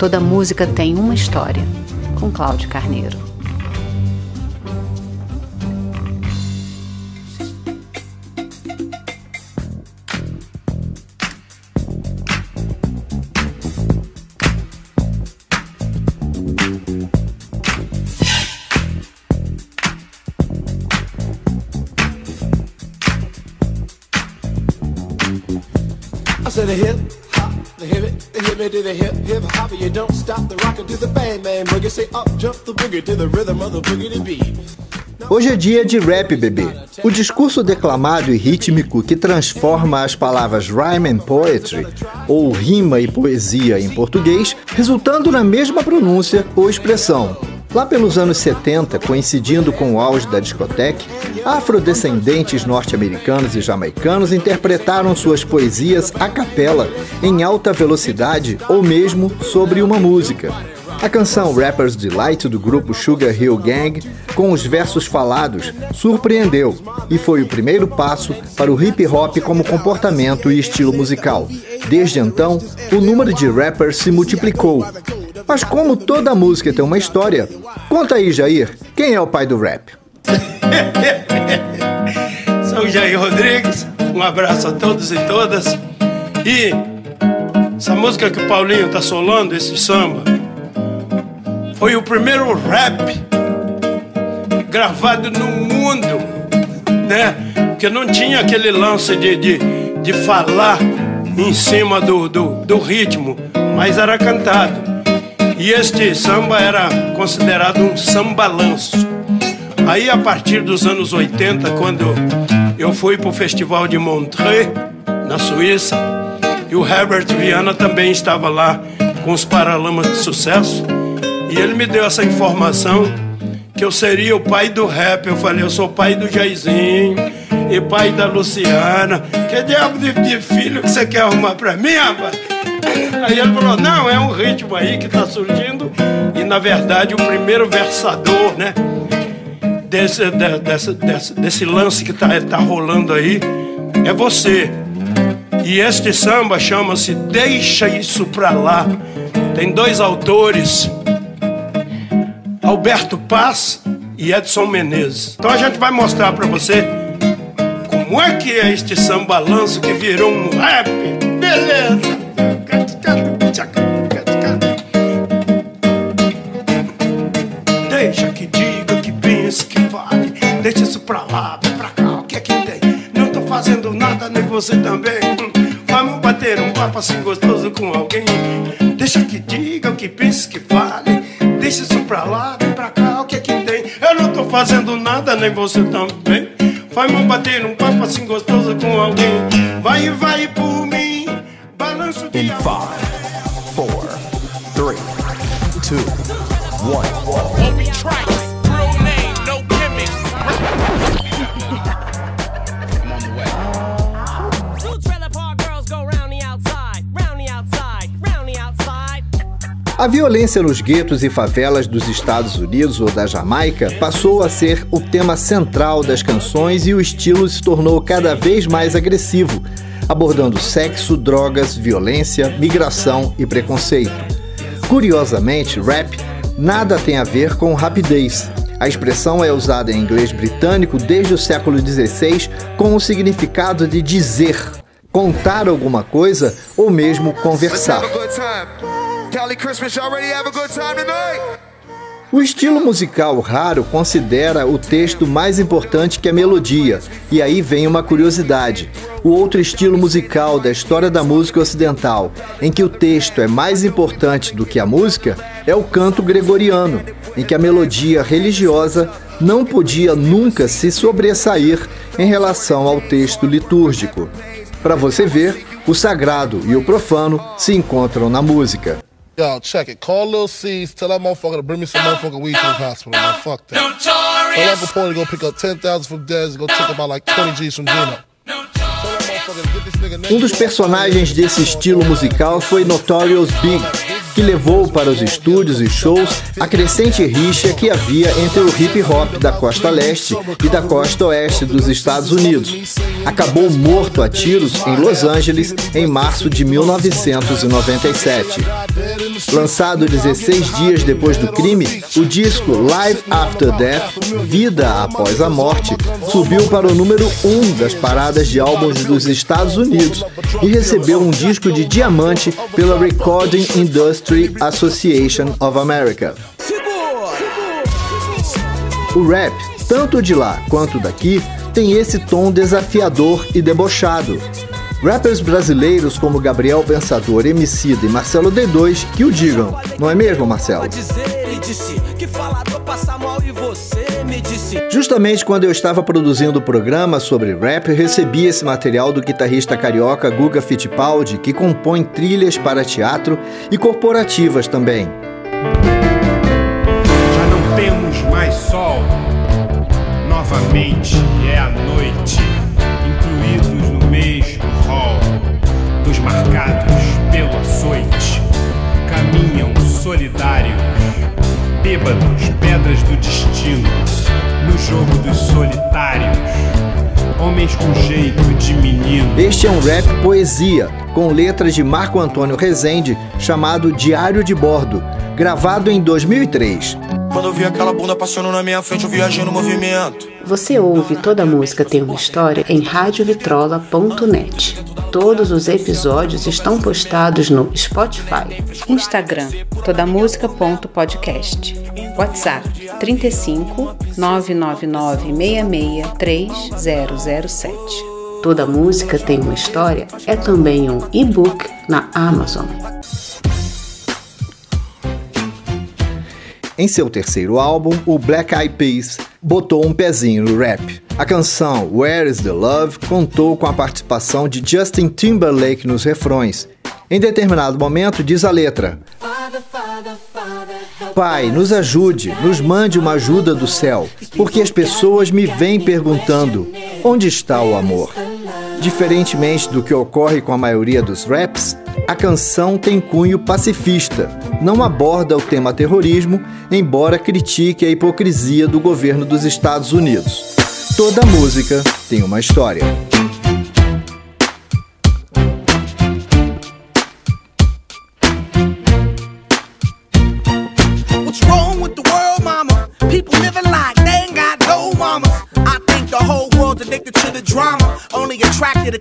Toda música tem uma história, com Cláudio Carneiro. Said a hop, the hip the hip the hip hip hop. You don't stop the rocker to the bang bang boogie. Say up jump the boogie the rhythm of the boogie to beat. Hoje é dia de rap, bebê. O discurso declamado e rítmico que transforma as palavras rhyme and poetry, ou rima e poesia em português, resultando na mesma pronúncia ou expressão. Lá pelos anos 70, coincidindo com o auge da discoteca, afrodescendentes norte-americanos e jamaicanos interpretaram suas poesias a capela, em alta velocidade ou mesmo sobre uma música. A canção Rapper's Delight do grupo Sugar Hill Gang, com os versos falados, surpreendeu e foi o primeiro passo para o hip hop como comportamento e estilo musical. Desde então, o número de rappers se multiplicou, mas como toda música tem uma história, conta aí, Jair, quem é o pai do rap? Sou Jair Rodrigues, um abraço a todos e todas. E essa música que o Paulinho tá solando, esse samba, foi o primeiro rap gravado no mundo, né? Porque não tinha aquele lance de, de, de falar em cima do, do, do ritmo, mas era cantado. E este samba era considerado um sambalanço. Aí, a partir dos anos 80, quando eu fui para o Festival de Montreux, na Suíça, e o Herbert Viana também estava lá com os Paralamas de Sucesso, e ele me deu essa informação que eu seria o pai do rap. Eu falei, eu sou pai do Jairzinho e pai da Luciana. Que diabo de, filho que você quer arrumar para mim, rapaz? Aí ele falou: não, é um ritmo aí que está surgindo. E na verdade, o primeiro versador, né? Desse, de, desse, desse, desse lance que está tá rolando aí é você. E este samba chama-se Deixa Isso Pra Lá. Tem dois autores, Alberto Paz e Edson Menezes. Então a gente vai mostrar para você como é que é este samba lanço que virou um rap. Beleza! Deixa isso pra lá, vem pra cá, o que é que tem? Não tô fazendo nada, nem você também. Vamos bater um papo assim gostoso com alguém. Deixa que diga, que pense, que fale. Deixa isso pra lá, vem pra cá, o que é que tem? Eu não tô fazendo nada, nem você também. Vamos bater um papo assim gostoso com alguém. Vai vai por mim. Balanço de In five, four, three, two, one. A violência nos guetos e favelas dos Estados Unidos ou da Jamaica passou a ser o tema central das canções e o estilo se tornou cada vez mais agressivo, abordando sexo, drogas, violência, migração e preconceito. Curiosamente, rap nada tem a ver com rapidez. A expressão é usada em inglês britânico desde o século XVI com o significado de dizer, contar alguma coisa ou mesmo conversar. O estilo musical raro considera o texto mais importante que a melodia, e aí vem uma curiosidade. O outro estilo musical da história da música ocidental, em que o texto é mais importante do que a música, é o canto gregoriano, em que a melodia religiosa não podia nunca se sobressair em relação ao texto litúrgico. Para você ver, o sagrado e o profano se encontram na música. Yo, check it. Call Lil C's, tell that motherfucker to bring me some motherfucking weed to the hospital, man. Fuck that. Tell Uncle Porter to go pick up 10,000 from Dez and go take about like 20 G's from Gino. Um dos personagens desse estilo musical foi Notorious Big, que levou para os estúdios e shows a crescente rixa que havia entre o hip hop da costa leste e da costa oeste dos Estados Unidos. Acabou morto a tiros em Los Angeles em março de 1997. Lançado 16 dias depois do crime, o disco Live After Death, Vida Após a Morte, subiu para o número 1 das paradas de álbuns dos Estados Unidos e recebeu um disco de diamante pela Recording Industry Association of America. O rap, tanto de lá quanto daqui, tem esse tom desafiador e debochado. Rappers brasileiros como Gabriel Pensador, Emicida e Marcelo D2 que o digam, não é mesmo, Marcelo? Justamente quando eu estava produzindo o programa sobre rap, recebi esse material do guitarrista carioca Guga Fittipaldi, que compõe trilhas para teatro e corporativas também. Já não temos mais sol. Novamente é a noite, marcados pelo açoite. Caminham solidários, bêbados, pedras do destino no jogo dos solitários. Homens com jeito de menino. Este é um rap poesia, com letras de Marco Antônio Rezende, chamado Diário de Bordo, gravado em 2003. Quando eu vi aquela bunda passando na minha frente, eu viajei no movimento. Você ouve Toda Música Tem Uma História em radiovitrola.net. Todos os episódios estão postados no Spotify, Instagram, todamusica.podcast, WhatsApp 35 999 66 3007. Toda Música Tem Uma História é também um e-book na Amazon. Em seu terceiro álbum, o Black Eyed Peas botou um pezinho no rap. A canção Where is the Love contou com a participação de Justin Timberlake nos refrões. Em determinado momento, diz a letra: Pai, nos ajude, nos mande uma ajuda do céu, porque as pessoas me vêm perguntando: onde está o amor? Diferentemente do que ocorre com a maioria dos raps, a canção tem cunho pacifista, não aborda o tema terrorismo, embora critique a hipocrisia do governo dos Estados Unidos. Toda música tem uma história. Drama.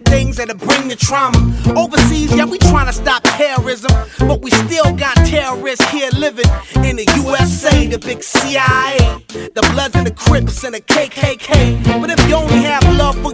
Things that'll bring the trauma. Overseas, yeah, we trying to stop terrorism. But we still got terrorists here living in the USA, the big CIA. The Bloods and the Crips and the KKK. But if you only have love for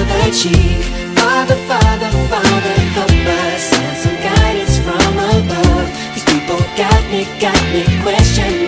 cheek. Father, Father, Father, help us send some guidance from above. These people got me, got me questioning.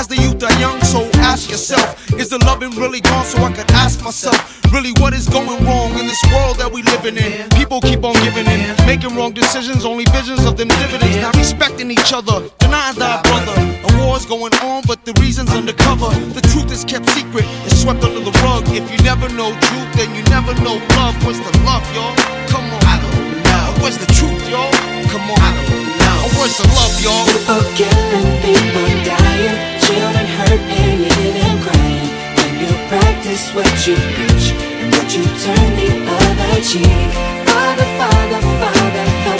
As the youth are young. So ask yourself, is the loving really gone? So I could ask myself, really, what is going wrong in this world that we living in? People keep on giving in, making wrong decisions, only visions of them dividends. Not respecting each other, denying thy brother. A war's going on, but the reason's undercover. The truth is kept secret, it's swept under the rug. If you never know truth, then you never know love. What's the love, y'all? Come on. I don't know. Where's the truth, y'all? Come on. I don't know. Where's the love, y'all? People killing, people dying, children hurt and you hear them crying. When you practice what you preach and what you turn the other cheek. Father, Father, Father, help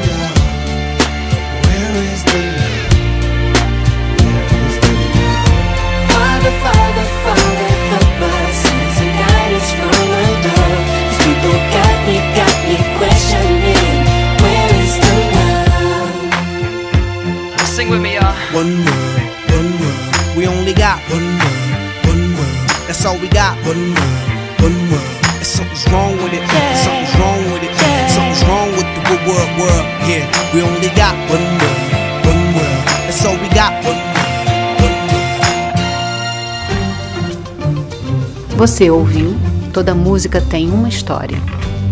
One world, one world. We only got one world, one world. That's all we got. One world, one world. And something's wrong with it. Something's wrong with it. Something's wrong with the world, world, world. Yeah, we only got one world, one world. That's all we got. One world. Você ouviu Toda Música Tem Uma História,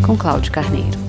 com Cláudio Carneiro.